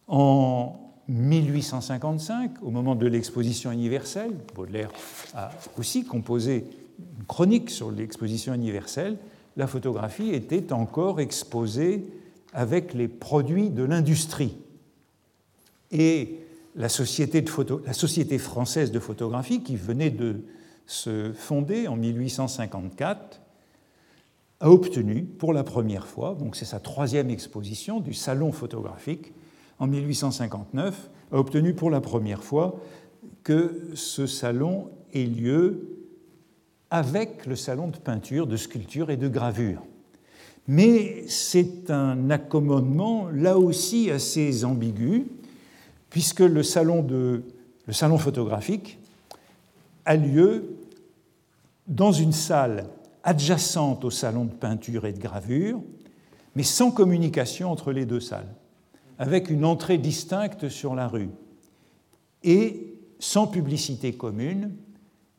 En 1855, au moment de l'exposition universelle, Baudelaire a aussi composé une chronique sur l'exposition universelle, la photographie était encore exposée avec les produits de l'industrie. Et la société, française de photographie, qui venait de se fonder en 1854, a obtenu pour la première fois, donc c'est sa troisième exposition du salon photographique en 1859, a obtenu pour la première fois que ce salon ait lieu avec le salon de peinture, de sculpture et de gravure. Mais c'est un accommodement là aussi assez ambigu, puisque le salon, photographique a lieu dans une salle adjacente au salon de peinture et de gravure, mais sans communication entre les deux salles, avec une entrée distincte sur la rue, et sans publicité commune,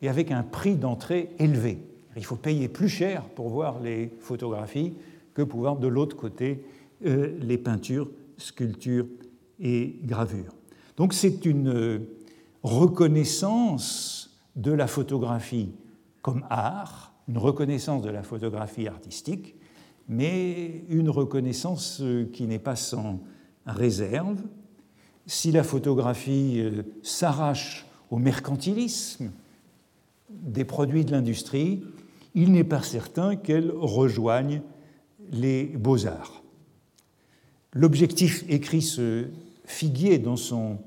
et avec un prix d'entrée élevé. Il faut payer plus cher pour voir les photographies que pour voir de l'autre côté euh, les peintures, sculptures et gravures. Donc c'est une reconnaissance de la photographie comme art, une reconnaissance de la photographie artistique, mais une reconnaissance qui n'est pas sans réserve. Si la photographie euh, s'arrache au mercantilisme des produits de l'industrie, il n'est pas certain qu'elle rejoigne les beaux-arts. L'objectif, écrit ce Figuier dans son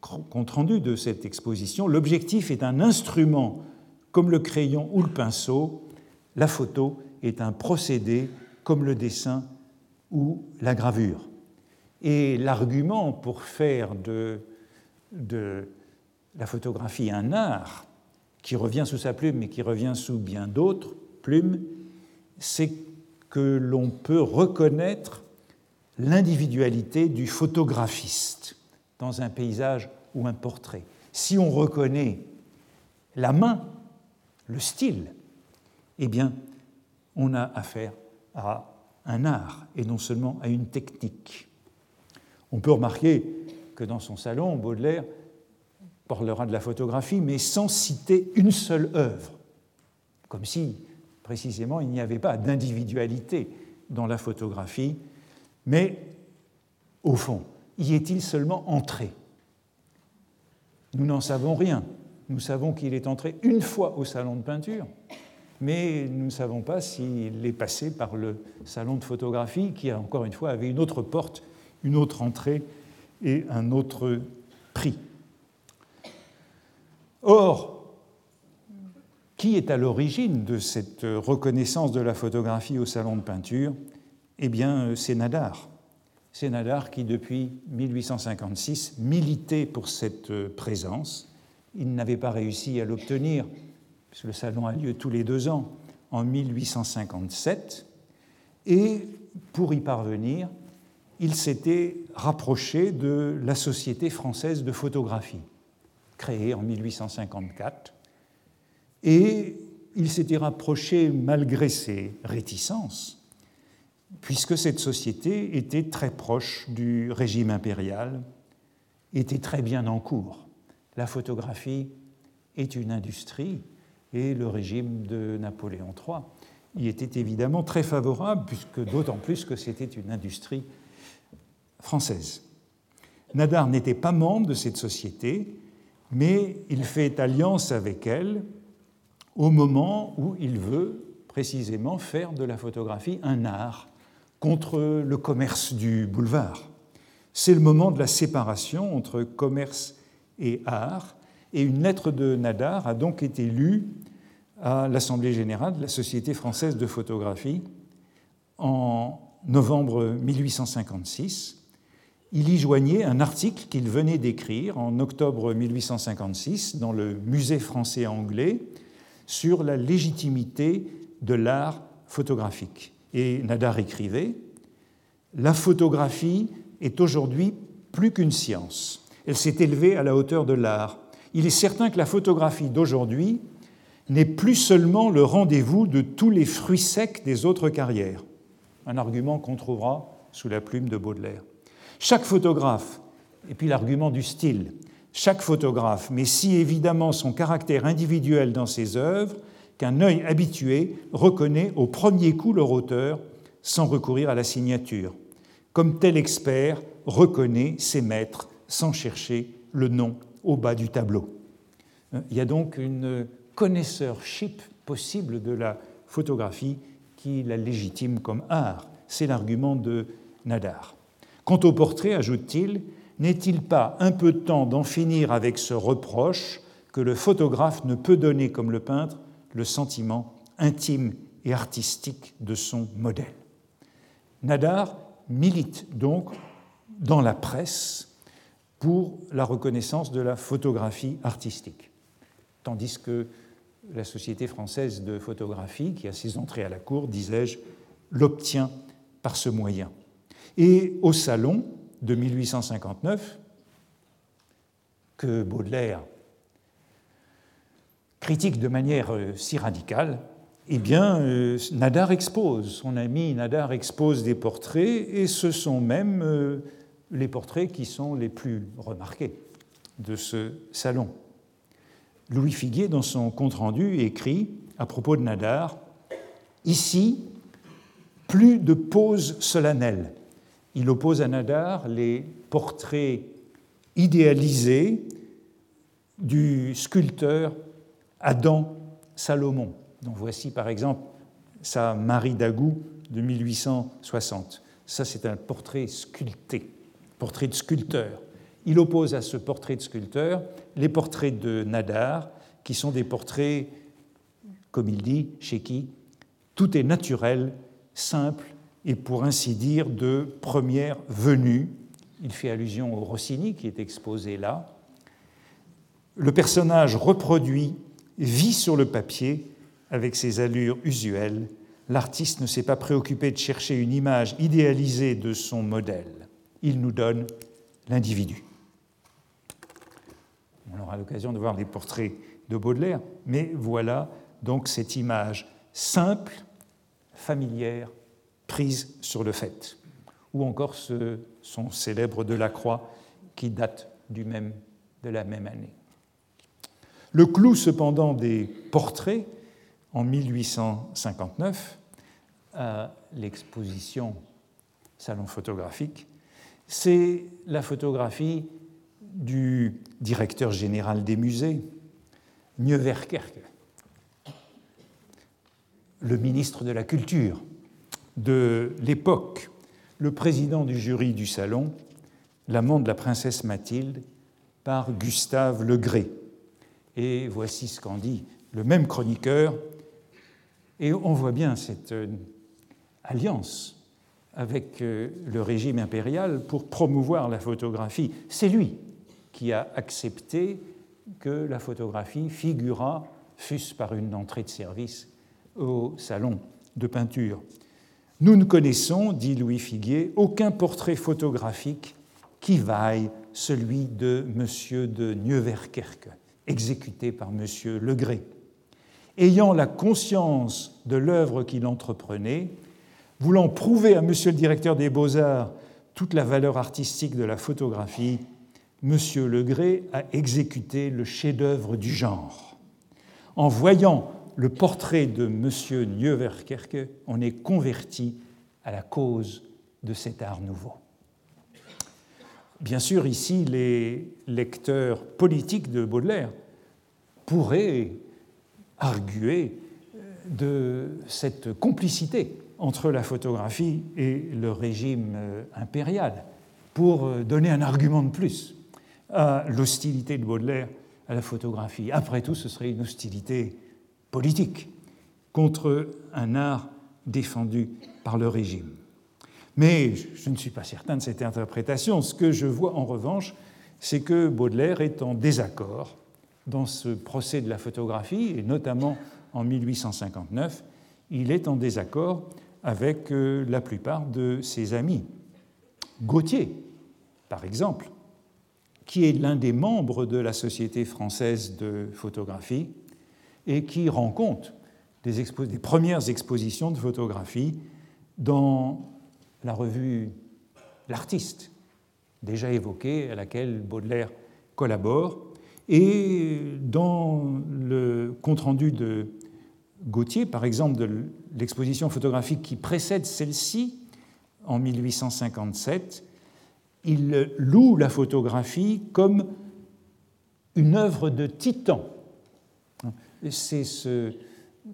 compte-rendu de cette exposition, l'objectif est un instrument comme le crayon ou le pinceau, la photo est un procédé comme le dessin ou la gravure. Et l'argument pour faire de, la photographie un art, qui revient sous sa plume mais qui revient sous bien d'autres plumes, c'est que l'on peut reconnaître l'individualité du photographiste dans un paysage ou un portrait. Si on reconnaît la main, le style, eh bien, on a affaire à un art et non seulement à une technique. On peut remarquer que dans son salon, Baudelaire parlera de la photographie, mais sans citer une seule œuvre, comme si précisément il n'y avait pas d'individualité dans la photographie, mais au fond, y est-il seulement entré? Nous n'en savons rien. Nous savons qu'il est entré une fois au salon de peinture, mais nous ne savons pas s'il est passé par le salon de photographie, qui, encore une fois, avait une autre porte, une autre entrée et un autre prix. Or, qui est à l'origine de cette reconnaissance de la photographie au salon de peinture? Eh bien, c'est Nadar. C'est Nadar qui, depuis 1856, militait pour cette présence. Il n'avait pas réussi à l'obtenir, puisque le salon a lieu tous les deux ans, en 1857. Et pour y parvenir, il s'était rapproché de la Société française de photographie créé en 1854. Et il s'était rapproché malgré ses réticences, puisque cette société était très proche du régime impérial, était très bien en cours. La photographie est une industrie et le régime de Napoléon III y était évidemment très favorable, puisque d'autant plus que c'était une industrie française. Nadar n'était pas membre de cette société, mais il fait alliance avec elle au moment où il veut précisément faire de la photographie un art contre le commerce du boulevard. C'est le moment de la séparation entre commerce et art, et une lettre de Nadar a donc été lue à l'Assemblée générale de la Société française de photographie en novembre 1856 il y joignait un article qu'il venait d'écrire en octobre 1856 dans le Musée français anglais sur la légitimité de l'art photographique. Et Nadar écrivait La photographie est aujourd'hui plus qu'une science. Elle s'est élevée à la hauteur de l'art. Il est certain que la photographie d'aujourd'hui n'est plus seulement le rendez-vous de tous les fruits secs des autres carrières. Un argument qu'on trouvera sous la plume de Baudelaire. Chaque photographe, et puis l'argument du style, chaque photographe met si évidemment son caractère individuel dans ses œuvres qu'un œil habitué reconnaît au premier coup leur auteur sans recourir à la signature, comme tel expert reconnaît ses maîtres sans chercher le nom au bas du tableau. Il y a donc une connaisseurship possible de la photographie qui la légitime comme art. C'est l'argument de Nadar. Quant au portrait, ajoute-t-il, n'est-il pas un peu temps d'en finir avec ce reproche que le photographe ne peut donner comme le peintre le sentiment intime et artistique de son modèle? Nadar milite donc dans la presse pour la reconnaissance de la photographie artistique, tandis que la Société française de photographie, qui a ses entrées à la cour, disais-je, l'obtient par ce moyen. Et au salon de 1859, que Baudelaire critique de manière euh, si radicale, eh bien, euh, Nadar expose, son ami Nadar expose des portraits, et ce sont même euh, les portraits qui sont les plus remarqués de ce salon. Louis Figuier, dans son compte-rendu, écrit à propos de Nadar Ici, plus de poses solennelles. Il oppose à Nadar les portraits idéalisés du sculpteur Adam Salomon, dont voici par exemple sa Marie d'Agou de 1860. Ça, c'est un portrait sculpté, portrait de sculpteur. Il oppose à ce portrait de sculpteur les portraits de Nadar, qui sont des portraits, comme il dit, chez qui tout est naturel, simple et pour ainsi dire de première venue. Il fait allusion au Rossini qui est exposé là. Le personnage reproduit vit sur le papier avec ses allures usuelles. L'artiste ne s'est pas préoccupé de chercher une image idéalisée de son modèle. Il nous donne l'individu. On aura l'occasion de voir les portraits de Baudelaire, mais voilà donc cette image simple, familière, prise sur le fait. Ou encore ce son célèbre de la Croix qui date de la même année. Le clou cependant des portraits en 1859 à l'exposition Salon photographique, c'est la photographie du directeur général des musées, Nieuwerkerke, le ministre de la Culture de l'époque, le président du jury du salon, l'amant de la princesse Mathilde, par Gustave Legré. Et voici ce qu'en dit le même chroniqueur. Et on voit bien cette euh, alliance avec euh, le régime impérial pour promouvoir la photographie. C'est lui qui a accepté que la photographie figurât, fût-ce par une entrée de service, au salon de peinture. Nous ne connaissons, dit Louis Figuier, aucun portrait photographique qui vaille celui de M. de Nieuwerkerke exécuté par M. Legré. Ayant la conscience de l'œuvre qu'il entreprenait, voulant prouver à M. le directeur des beaux-arts toute la valeur artistique de la photographie, M. Legré a exécuté le chef-d'œuvre du genre. En voyant le portrait de M. Nieuwerkerke, on est converti à la cause de cet art nouveau. Bien sûr, ici, les lecteurs politiques de Baudelaire pourraient arguer de cette complicité entre la photographie et le régime impérial pour donner un argument de plus à l'hostilité de Baudelaire à la photographie. Après tout, ce serait une hostilité politique contre un art défendu par le régime. Mais je ne suis pas certain de cette interprétation. Ce que je vois en revanche, c'est que Baudelaire est en désaccord dans ce procès de la photographie, et notamment en 1859, il est en désaccord avec euh, la plupart de ses amis. Gautier, par exemple, qui est l'un des membres de la Société française de photographie et qui rend compte des, des premières expositions de photographie dans la revue L'Artiste, déjà évoquée, à laquelle Baudelaire collabore, et dans le compte-rendu de Gautier, par exemple de l'exposition photographique qui précède celle-ci, en 1857, il loue la photographie comme une œuvre de titan. C'est ce,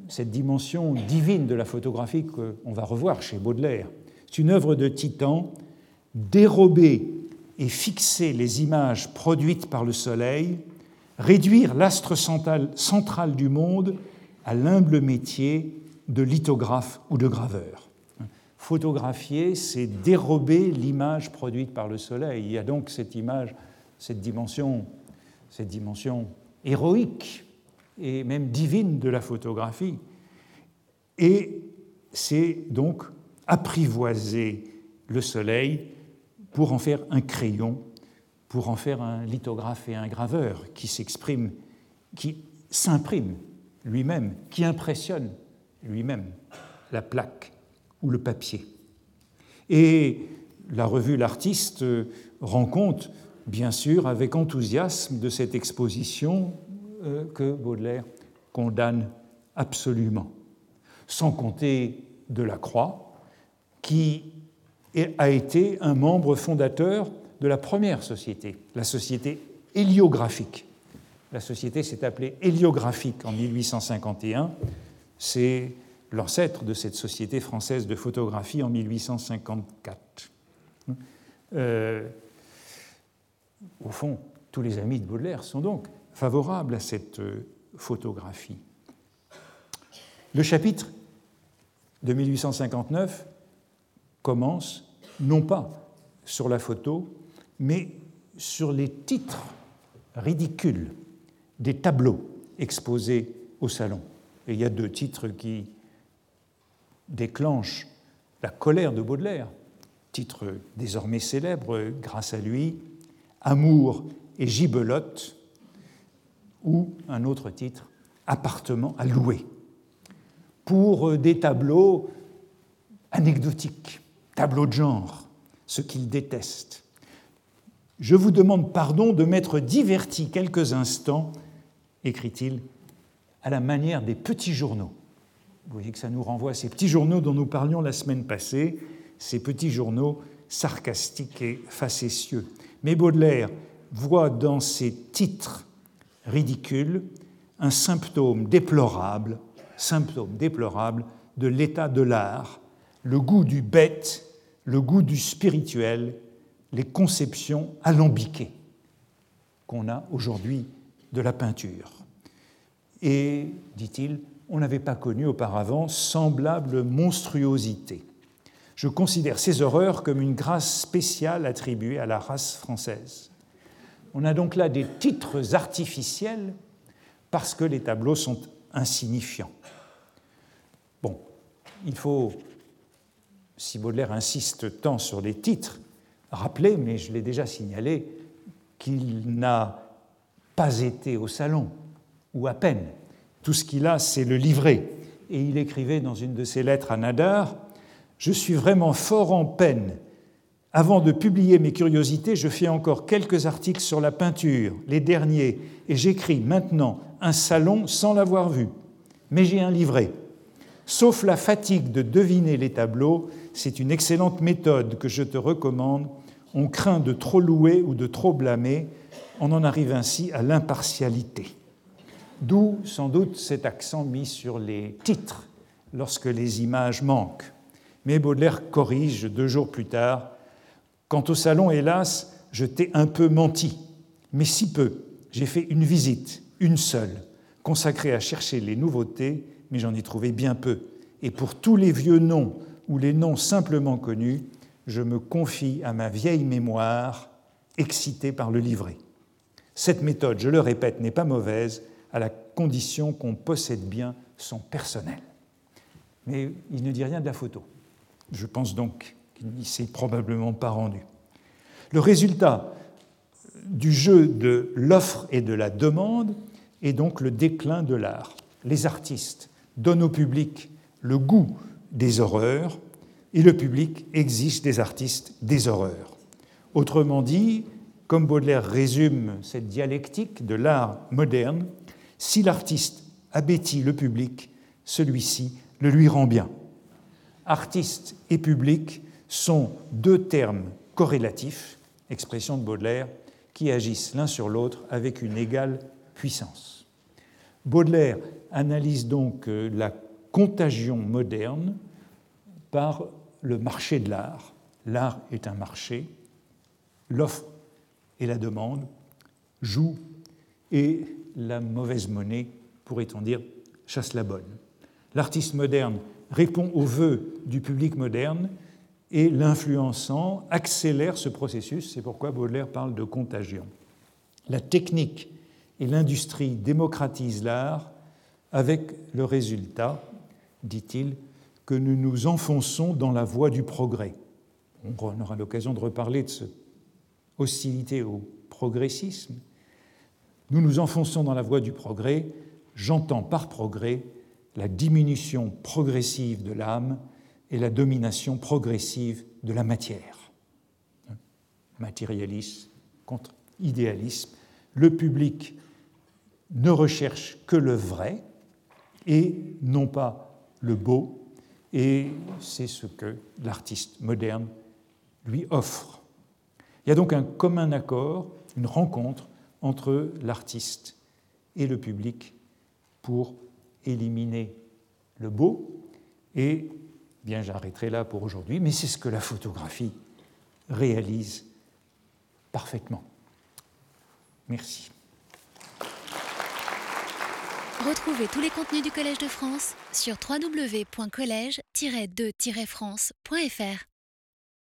cette dimension divine de la photographie qu'on va revoir chez Baudelaire. C'est une œuvre de titan, dérober et fixer les images produites par le soleil, réduire l'astre central du monde à l'humble métier de lithographe ou de graveur. Photographier, c'est dérober l'image produite par le soleil. Il y a donc cette image, cette dimension, cette dimension héroïque et même divine de la photographie. Et c'est donc apprivoiser le soleil pour en faire un crayon, pour en faire un lithographe et un graveur qui s'exprime, qui s'imprime lui-même, qui impressionne lui-même la plaque ou le papier. Et la revue L'Artiste rend compte bien sûr avec enthousiasme de cette exposition que Baudelaire condamne absolument, sans compter Delacroix, qui a été un membre fondateur de la première société, la société héliographique. La société s'est appelée héliographique en 1851. C'est l'ancêtre de cette société française de photographie en 1854. Euh, au fond, tous les amis de Baudelaire sont donc favorables à cette euh, photographie. Le chapitre de 1859 commence non pas sur la photo, mais sur les titres ridicules des tableaux exposés au salon. Et il y a deux titres qui déclenchent la colère de Baudelaire, titre désormais célèbre grâce à lui, Amour et gibelotte, ou un autre titre, Appartement à louer, pour des tableaux anecdotiques, tableaux de genre, ce qu'il déteste. Je vous demande pardon de m'être diverti quelques instants, écrit-il, à la manière des petits journaux. Vous voyez que ça nous renvoie à ces petits journaux dont nous parlions la semaine passée, ces petits journaux sarcastiques et facétieux. Mais Baudelaire voit dans ces titres ridicules un symptôme déplorable, symptôme déplorable de l'état de l'art, le goût du bête, le goût du spirituel, les conceptions alambiquées qu'on a aujourd'hui de la peinture. Et, dit-il, on n'avait pas connu auparavant semblable monstruosité. Je considère ces horreurs comme une grâce spéciale attribuée à la race française. On a donc là des titres artificiels parce que les tableaux sont insignifiants. Bon, il faut, si Baudelaire insiste tant sur les titres, rappeler, mais je l'ai déjà signalé, qu'il n'a pas été au salon, ou à peine. Tout ce qu'il a, c'est le livret. Et il écrivait dans une de ses lettres à Nadar je suis vraiment fort en peine. Avant de publier mes curiosités, je fais encore quelques articles sur la peinture, les derniers, et j'écris maintenant un salon sans l'avoir vu. Mais j'ai un livret. Sauf la fatigue de deviner les tableaux, c'est une excellente méthode que je te recommande. On craint de trop louer ou de trop blâmer. On en arrive ainsi à l'impartialité. D'où sans doute cet accent mis sur les titres lorsque les images manquent. Mais Baudelaire corrige deux jours plus tard Quant au salon, hélas, je t'ai un peu menti, mais si peu. J'ai fait une visite, une seule, consacrée à chercher les nouveautés, mais j'en ai trouvé bien peu. Et pour tous les vieux noms ou les noms simplement connus, je me confie à ma vieille mémoire, excitée par le livret. Cette méthode, je le répète, n'est pas mauvaise, à la condition qu'on possède bien son personnel. Mais il ne dit rien de la photo. Je pense donc qu'il n'y s'est probablement pas rendu. Le résultat du jeu de l'offre et de la demande est donc le déclin de l'art. Les artistes donnent au public le goût des horreurs et le public exige des artistes des horreurs. Autrement dit, comme Baudelaire résume cette dialectique de l'art moderne, si l'artiste abétit le public, celui-ci le lui rend bien artiste et public sont deux termes corrélatifs, expression de Baudelaire, qui agissent l'un sur l'autre avec une égale puissance. Baudelaire analyse donc euh, la contagion moderne par le marché de l'art. L'art est un marché, l'offre et la demande jouent et la mauvaise monnaie, pourrait-on dire, chasse la bonne. L'artiste moderne répond aux vœux du public moderne et l'influençant accélère ce processus. C'est pourquoi Baudelaire parle de contagion. La technique et l'industrie démocratisent l'art avec le résultat, dit-il, que nous nous enfonçons dans la voie du progrès. On aura l'occasion de reparler de cette hostilité au progressisme. Nous nous enfonçons dans la voie du progrès. J'entends par progrès la diminution progressive de l'âme et la domination progressive de la matière. Matérialisme contre idéalisme. Le public ne recherche que le vrai et non pas le beau, et c'est ce que l'artiste moderne lui offre. Il y a donc un commun accord, une rencontre entre l'artiste et le public pour éliminer le beau. Et bien, j'arrêterai là pour aujourd'hui, mais c'est ce que la photographie réalise parfaitement. Merci. Retrouvez tous les contenus du Collège de France sur www.colège-2-france.fr.